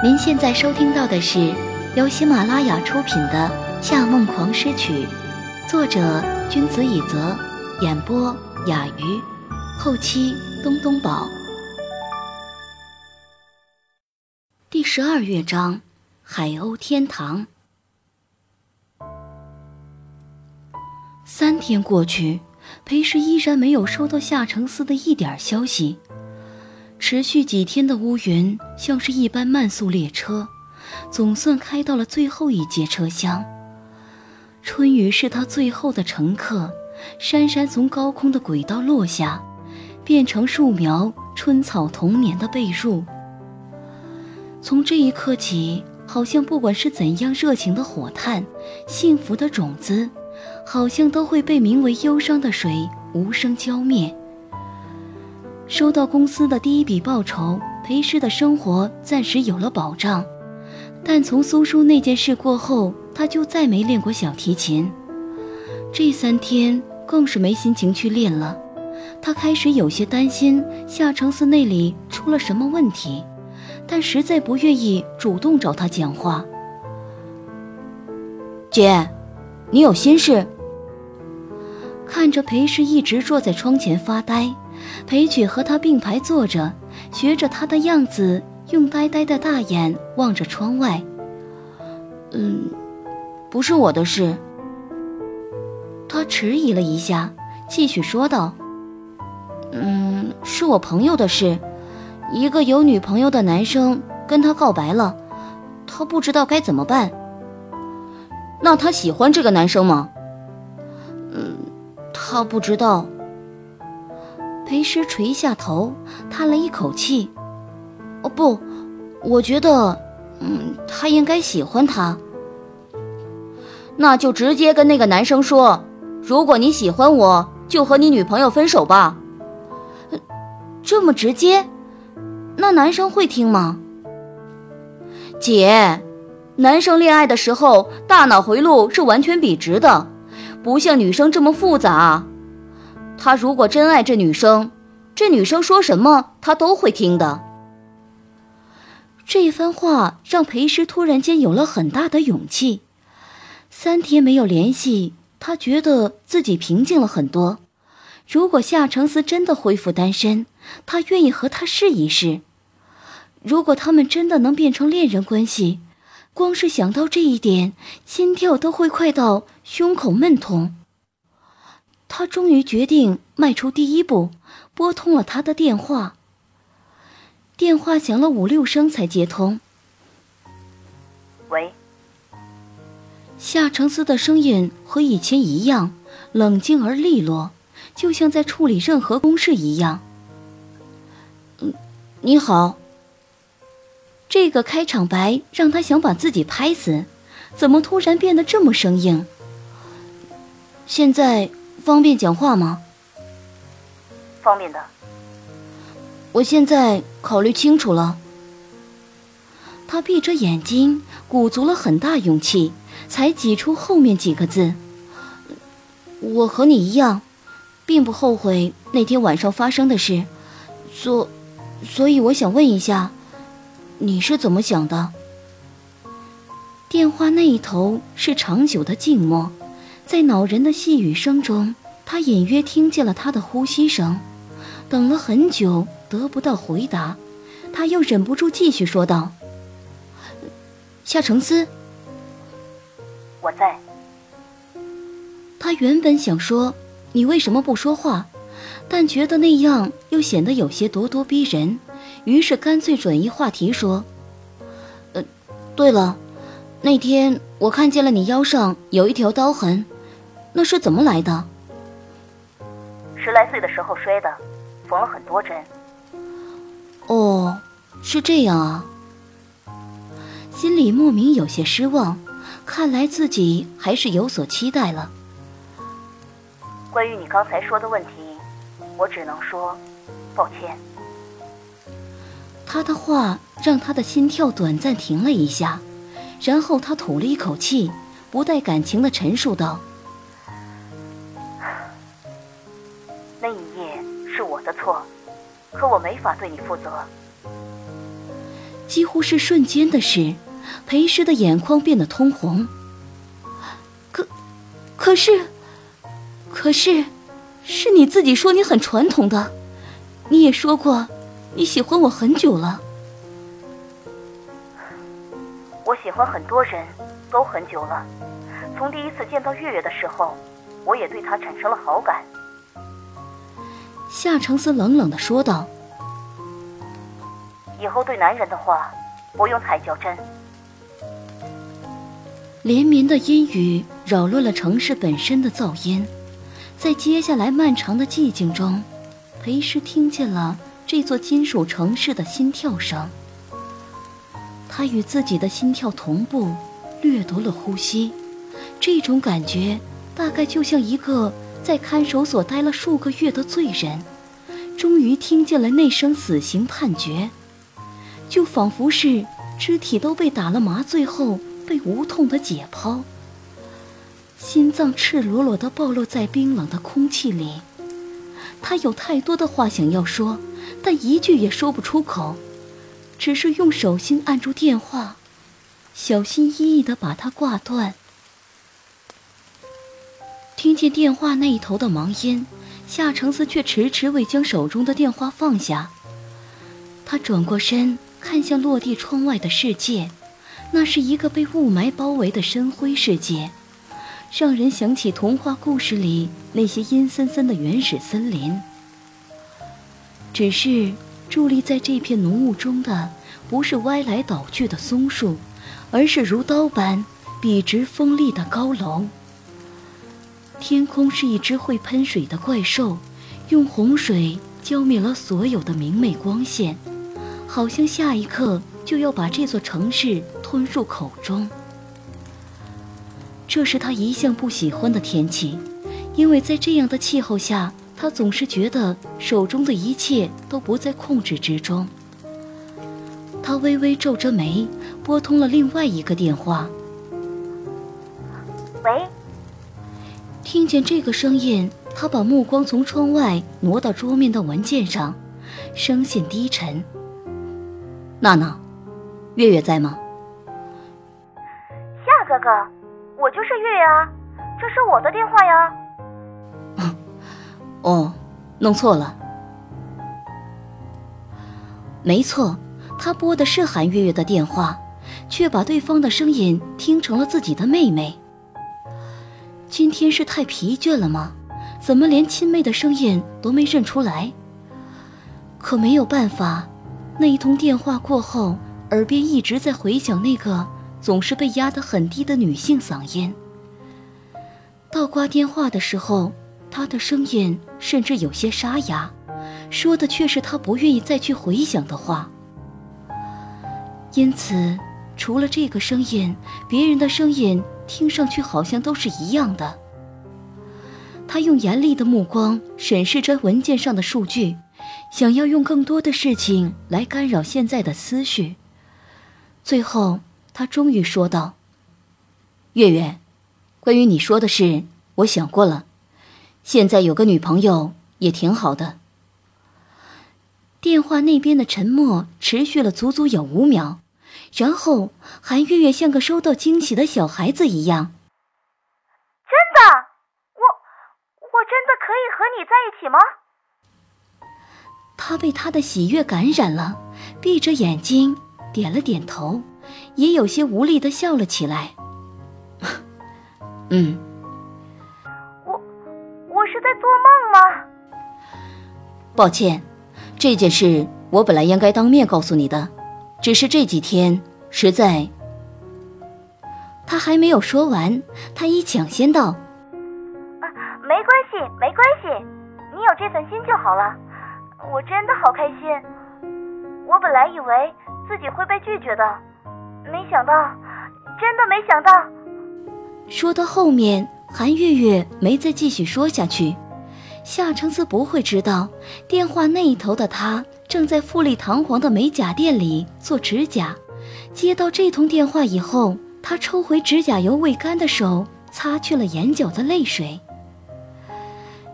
您现在收听到的是由喜马拉雅出品的《夏梦狂诗曲》，作者君子以泽，演播雅鱼，后期东东宝。第十二乐章：海鸥天堂。三天过去，裴氏依然没有收到夏承思的一点消息。持续几天的乌云，像是一班慢速列车，总算开到了最后一节车厢。春雨是他最后的乘客，姗姗从高空的轨道落下，变成树苗、春草童年的被褥。从这一刻起，好像不管是怎样热情的火炭，幸福的种子，好像都会被名为忧伤的水无声浇灭。收到公司的第一笔报酬，裴诗的生活暂时有了保障。但从苏叔那件事过后，他就再没练过小提琴。这三天更是没心情去练了。他开始有些担心夏承思那里出了什么问题，但实在不愿意主动找他讲话。姐，你有心事？看着裴氏一直坐在窗前发呆。裴曲和他并排坐着，学着他的样子，用呆呆的大眼望着窗外。嗯，不是我的事。他迟疑了一下，继续说道：“嗯，是我朋友的事。一个有女朋友的男生跟他告白了，他不知道该怎么办。那他喜欢这个男生吗？嗯，他不知道。”裴师垂下头，叹了一口气：“哦不，我觉得，嗯，他应该喜欢他。那就直接跟那个男生说，如果你喜欢我，就和你女朋友分手吧。这么直接，那男生会听吗？姐，男生恋爱的时候大脑回路是完全笔直的，不像女生这么复杂。”他如果真爱这女生，这女生说什么他都会听的。这番话让裴师突然间有了很大的勇气。三天没有联系，他觉得自己平静了很多。如果夏承思真的恢复单身，他愿意和他试一试。如果他们真的能变成恋人关系，光是想到这一点，心跳都会快到胸口闷痛。他终于决定迈出第一步，拨通了他的电话。电话响了五六声才接通。喂。夏承思的声音和以前一样，冷静而利落，就像在处理任何公事一样。嗯，你好。这个开场白让他想把自己拍死，怎么突然变得这么生硬？现在。方便讲话吗？方便的。我现在考虑清楚了。他闭着眼睛，鼓足了很大勇气，才挤出后面几个字：“我和你一样，并不后悔那天晚上发生的事，所，所以我想问一下，你是怎么想的？”电话那一头是长久的静默。在恼人的细雨声中，他隐约听见了他的呼吸声。等了很久，得不到回答，他又忍不住继续说道：“夏承思，我在。”他原本想说“你为什么不说话”，但觉得那样又显得有些咄咄逼人，于是干脆转移话题说：“呃，对了，那天我看见了你腰上有一条刀痕。”那是怎么来的？十来岁的时候摔的，缝了很多针。哦，是这样啊。心里莫名有些失望，看来自己还是有所期待了。关于你刚才说的问题，我只能说抱歉。他的话让他的心跳短暂停了一下，然后他吐了一口气，不带感情的陈述道。可我没法对你负责。几乎是瞬间的事，裴师的眼眶变得通红。可，可是，可是，是你自己说你很传统的，你也说过你喜欢我很久了。我喜欢很多人都很久了，从第一次见到月月的时候，我也对她产生了好感。夏承思冷冷的说道。以后对男人的话，不用太较真。连绵的阴雨扰乱了城市本身的噪音，在接下来漫长的寂静中，裴师听见了这座金属城市的心跳声。他与自己的心跳同步，掠夺了呼吸。这种感觉，大概就像一个在看守所待了数个月的罪人，终于听见了那声死刑判决。就仿佛是肢体都被打了麻醉后被无痛的解剖，心脏赤裸裸地暴露在冰冷的空气里。他有太多的话想要说，但一句也说不出口，只是用手心按住电话，小心翼翼地把它挂断。听见电话那一头的忙音，夏承思却迟迟未将手中的电话放下。他转过身。看向落地窗外的世界，那是一个被雾霾包围的深灰世界，让人想起童话故事里那些阴森森的原始森林。只是伫立在这片浓雾中的，不是歪来倒去的松树，而是如刀般笔直锋利的高楼。天空是一只会喷水的怪兽，用洪水浇灭了所有的明媚光线。好像下一刻就要把这座城市吞入口中。这是他一向不喜欢的天气，因为在这样的气候下，他总是觉得手中的一切都不在控制之中。他微微皱着眉，拨通了另外一个电话。喂。听见这个声音，他把目光从窗外挪到桌面的文件上，声线低沉。娜娜，月月在吗？夏哥哥，我就是月月啊，这是我的电话呀。哦，弄错了。没错，他拨的是韩月月的电话，却把对方的声音听成了自己的妹妹。今天是太疲倦了吗？怎么连亲妹的声音都没认出来？可没有办法。那一通电话过后，耳边一直在回响那个总是被压得很低的女性嗓音。到挂电话的时候，她的声音甚至有些沙哑，说的却是她不愿意再去回想的话。因此，除了这个声音，别人的声音听上去好像都是一样的。他用严厉的目光审视着文件上的数据。想要用更多的事情来干扰现在的思绪，最后他终于说道：“月月，关于你说的事，我想过了，现在有个女朋友也挺好的。”电话那边的沉默持续了足足有五秒，然后韩月月像个收到惊喜的小孩子一样：“真的，我我真的可以和你在一起吗？”他被他的喜悦感染了，闭着眼睛点了点头，也有些无力的笑了起来。嗯，我我是在做梦吗？抱歉，这件事我本来应该当面告诉你的，只是这几天实在……他还没有说完，他已抢先道：“啊，没关系，没关系，你有这份心就好了。”我真的好开心，我本来以为自己会被拒绝的，没想到，真的没想到。说到后面，韩月月没再继续说下去。夏承思不会知道，电话那一头的他正在富丽堂皇的美甲店里做指甲。接到这通电话以后，他抽回指甲油未干的手，擦去了眼角的泪水。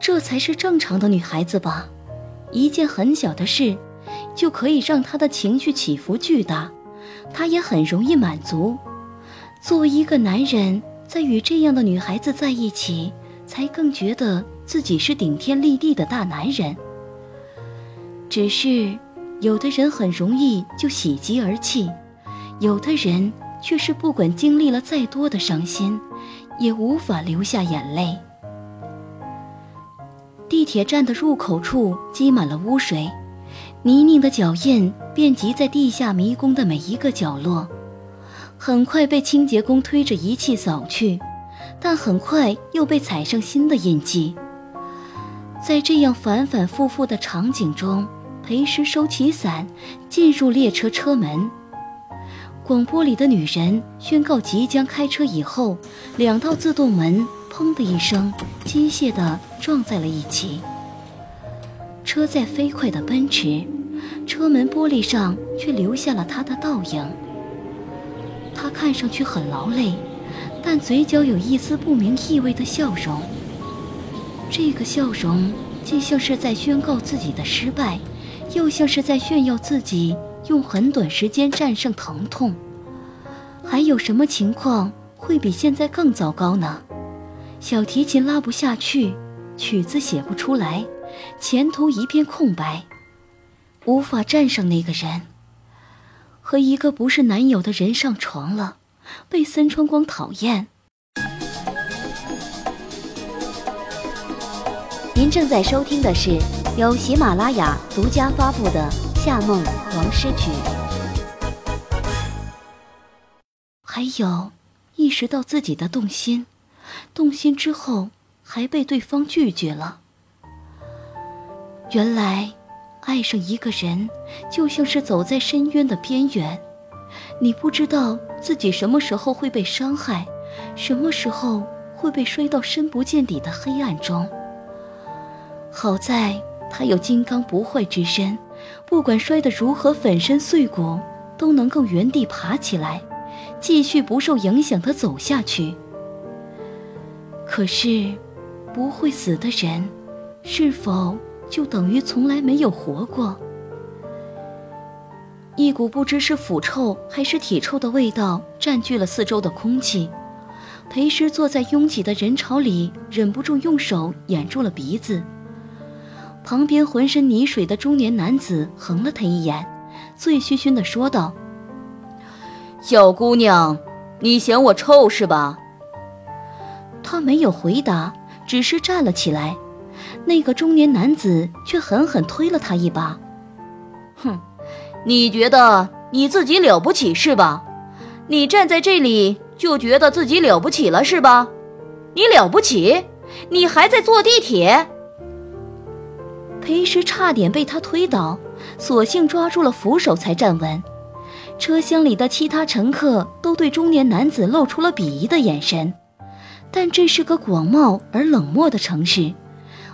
这才是正常的女孩子吧。一件很小的事，就可以让她的情绪起伏巨大。她也很容易满足。作为一个男人，在与这样的女孩子在一起，才更觉得自己是顶天立地的大男人。只是，有的人很容易就喜极而泣，有的人却是不管经历了再多的伤心，也无法流下眼泪。地铁站的入口处积满了污水，泥泞的脚印遍及在地下迷宫的每一个角落，很快被清洁工推着仪器扫去，但很快又被踩上新的印记。在这样反反复复的场景中。裴时收起伞，进入列车车门。广播里的女人宣告即将开车以后，两道自动门“砰”的一声，机械地撞在了一起。车在飞快地奔驰，车门玻璃上却留下了他的倒影。他看上去很劳累，但嘴角有一丝不明意味的笑容。这个笑容，既像是在宣告自己的失败。又像是在炫耀自己用很短时间战胜疼痛。还有什么情况会比现在更糟糕呢？小提琴拉不下去，曲子写不出来，前途一片空白，无法战胜那个人，和一个不是男友的人上床了，被森川光讨厌。您正在收听的是。由喜马拉雅独家发布的《夏梦王诗曲》，还有意识到自己的动心，动心之后还被对方拒绝了。原来，爱上一个人就像是走在深渊的边缘，你不知道自己什么时候会被伤害，什么时候会被摔到深不见底的黑暗中。好在。他有金刚不坏之身，不管摔得如何粉身碎骨，都能够原地爬起来，继续不受影响地走下去。可是，不会死的人，是否就等于从来没有活过？一股不知是腐臭还是体臭的味道占据了四周的空气。裴师坐在拥挤的人潮里，忍不住用手掩住了鼻子。旁边浑身泥水的中年男子横了他一眼，醉醺醺地说道：“小姑娘，你嫌我臭是吧？”他没有回答，只是站了起来。那个中年男子却狠狠推了他一把：“哼，你觉得你自己了不起是吧？你站在这里就觉得自己了不起了是吧？你了不起？你还在坐地铁？”裴时差点被他推倒，索性抓住了扶手才站稳。车厢里的其他乘客都对中年男子露出了鄙夷的眼神，但这是个广袤而冷漠的城市，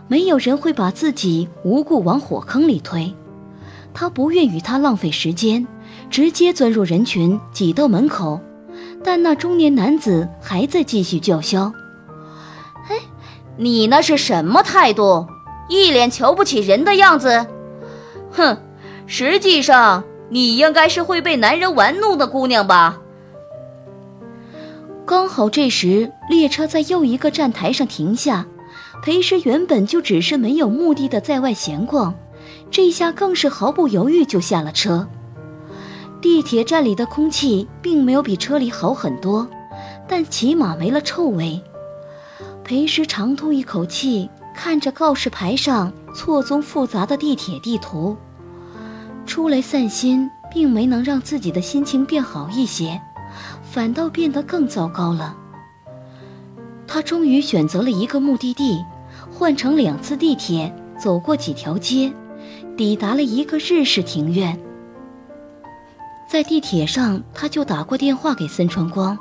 没有人会把自己无故往火坑里推。他不愿与他浪费时间，直接钻入人群，挤到门口。但那中年男子还在继续叫嚣：“哎，你那是什么态度？”一脸瞧不起人的样子，哼！实际上，你应该是会被男人玩弄的姑娘吧？刚好这时，列车在又一个站台上停下。裴师原本就只是没有目的的在外闲逛，这下更是毫不犹豫就下了车。地铁站里的空气并没有比车里好很多，但起码没了臭味。裴师长吐一口气。看着告示牌上错综复杂的地铁地图，出来散心，并没能让自己的心情变好一些，反倒变得更糟糕了。他终于选择了一个目的地，换乘两次地铁，走过几条街，抵达了一个日式庭院。在地铁上，他就打过电话给森川光，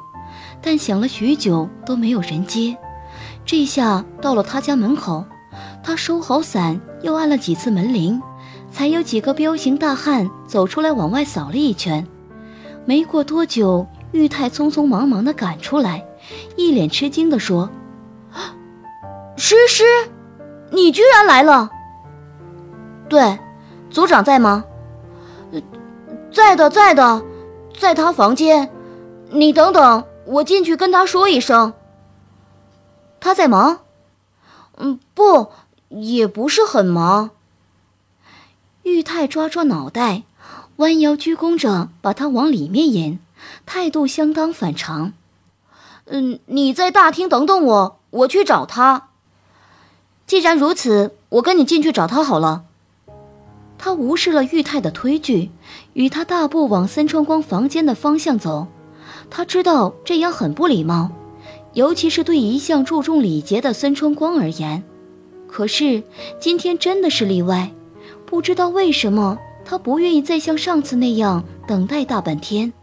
但想了许久都没有人接。这下到了他家门口，他收好伞，又按了几次门铃，才有几个彪形大汉走出来，往外扫了一圈。没过多久，玉泰匆匆忙忙地赶出来，一脸吃惊地说：“诗诗，你居然来了！对，组长在吗？在的，在的。在他房间。你等等，我进去跟他说一声。他在忙？嗯，不，也不是很忙。玉泰抓抓脑袋，弯腰鞠躬着把他往里面引，态度相当反常。嗯，你在大厅等等我，我去找他。既然如此，我跟你进去找他好了。他无视了玉泰的推拒，与他大步往森川光房间的方向走。他知道这样很不礼貌，尤其是对一向注重礼节的孙春光而言。可是今天真的是例外，不知道为什么，他不愿意再像上次那样等待大半天。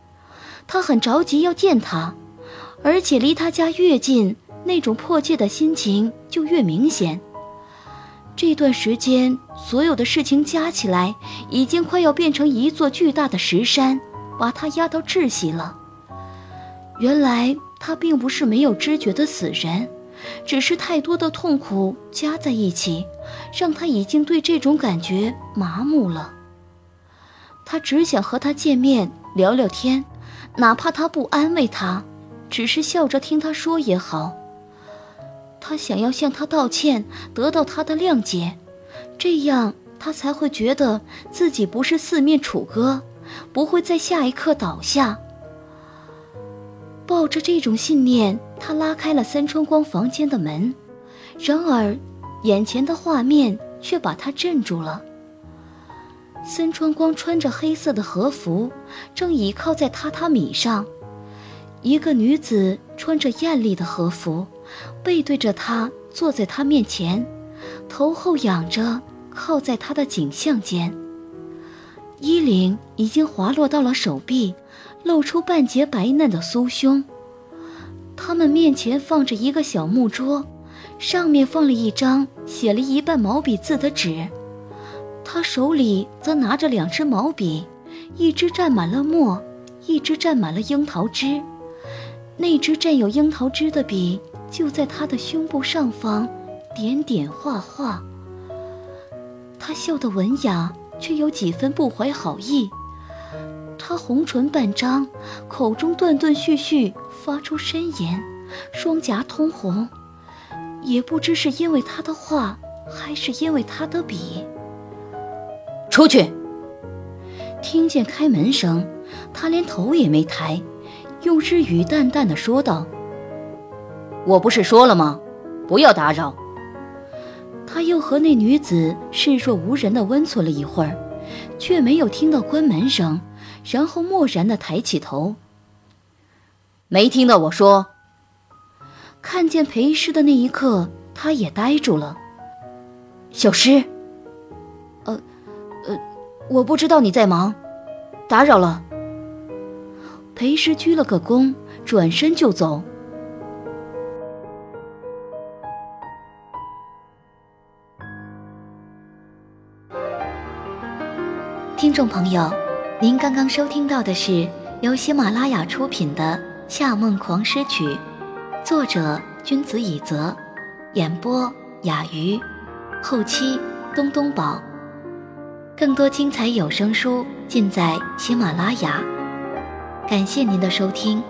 他很着急要见他，而且离他家越近，那种迫切的心情就越明显。这段时间，所有的事情加起来，已经快要变成一座巨大的石山，把他压到窒息了。原来他并不是没有知觉的死人，只是太多的痛苦加在一起，让他已经对这种感觉麻木了。他只想和他见面聊聊天，哪怕他不安慰他，只是笑着听他说也好。他想要向他道歉，得到他的谅解，这样他才会觉得自己不是四面楚歌，不会在下一刻倒下。抱着这种信念，他拉开了三川光房间的门，然而，眼前的画面却把他镇住了。三川光穿着黑色的和服，正倚靠在榻榻米上，一个女子穿着艳丽的和服。背对着他，坐在他面前，头后仰着，靠在他的颈项间。衣领已经滑落到了手臂，露出半截白嫩的酥胸。他们面前放着一个小木桌，上面放了一张写了一半毛笔字的纸。他手里则拿着两支毛笔，一支蘸满了墨，一支蘸满了樱桃汁。那支蘸有樱桃汁的笔。就在他的胸部上方，点点画画。他笑得文雅，却有几分不怀好意。他红唇半张，口中断断续续发出呻吟，双颊通红。也不知是因为他的话，还是因为他的笔。出去！听见开门声，他连头也没抬，用日语淡淡的说道。我不是说了吗？不要打扰。他又和那女子视若无人的温存了一会儿，却没有听到关门声，然后漠然的抬起头。没听到我说。看见裴师的那一刻，他也呆住了。小诗，呃，呃，我不知道你在忙，打扰了。裴师鞠了个躬，转身就走。听众朋友，您刚刚收听到的是由喜马拉雅出品的《夏梦狂诗曲》，作者君子以泽，演播雅鱼，后期东东宝。更多精彩有声书尽在喜马拉雅，感谢您的收听。